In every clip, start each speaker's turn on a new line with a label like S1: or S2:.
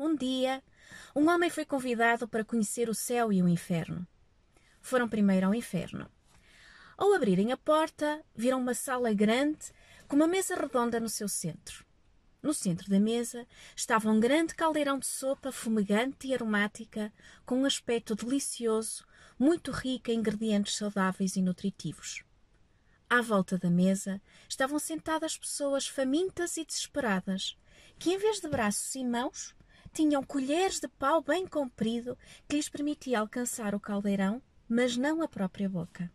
S1: um dia, um homem foi convidado para conhecer o céu e o inferno. Foram primeiro ao inferno. Ao abrirem a porta, viram uma sala grande com uma mesa redonda no seu centro. No centro da mesa estava um grande caldeirão de sopa fumegante e aromática, com um aspecto delicioso, muito rico em ingredientes saudáveis e nutritivos. À volta da mesa estavam sentadas pessoas famintas e desesperadas, que em vez de braços e mãos, tinham colheres de pau bem comprido que lhes permitia alcançar o caldeirão, mas não a própria boca.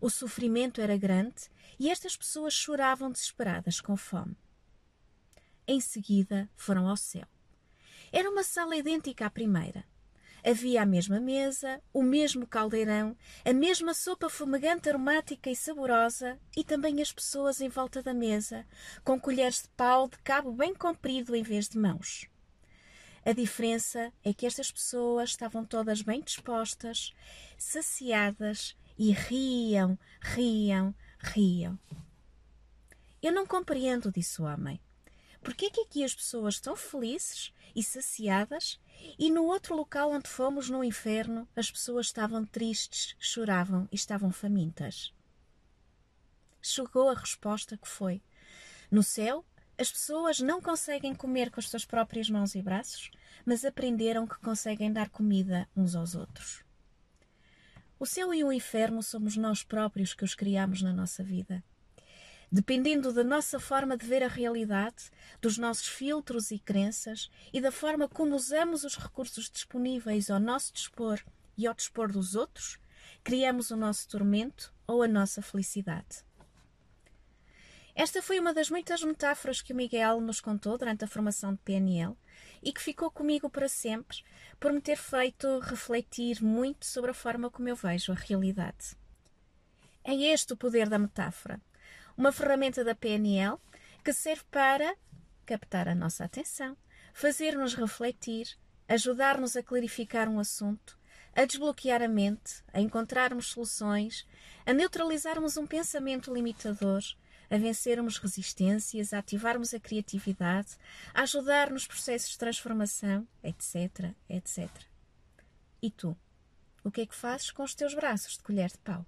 S1: O sofrimento era grande e estas pessoas choravam desesperadas com fome. Em seguida foram ao céu. Era uma sala idêntica à primeira. Havia a mesma mesa, o mesmo caldeirão, a mesma sopa fumegante, aromática e saborosa, e também as pessoas em volta da mesa, com colheres de pau de cabo bem comprido em vez de mãos. A diferença é que estas pessoas estavam todas bem dispostas, saciadas e riam, riam, riam. Eu não compreendo, disse o homem. Por que é que aqui as pessoas estão felizes e saciadas e no outro local onde fomos, no inferno, as pessoas estavam tristes, choravam e estavam famintas? Chegou a resposta que foi: No céu, as pessoas não conseguem comer com as suas próprias mãos e braços, mas aprenderam que conseguem dar comida uns aos outros. O céu e o inferno somos nós próprios que os criamos na nossa vida dependendo da nossa forma de ver a realidade, dos nossos filtros e crenças e da forma como usamos os recursos disponíveis ao nosso dispor e ao dispor dos outros, criamos o nosso tormento ou a nossa felicidade. Esta foi uma das muitas metáforas que o Miguel nos contou durante a formação de PNL e que ficou comigo para sempre por me ter feito refletir muito sobre a forma como eu vejo a realidade. É este o poder da metáfora uma ferramenta da PNL que serve para captar a nossa atenção, fazer-nos refletir, ajudar-nos a clarificar um assunto, a desbloquear a mente, a encontrarmos soluções, a neutralizarmos um pensamento limitador, a vencermos resistências, a ativarmos a criatividade, a ajudar nos processos de transformação, etc, etc. E tu? O que é que fazes com os teus braços de colher de pau?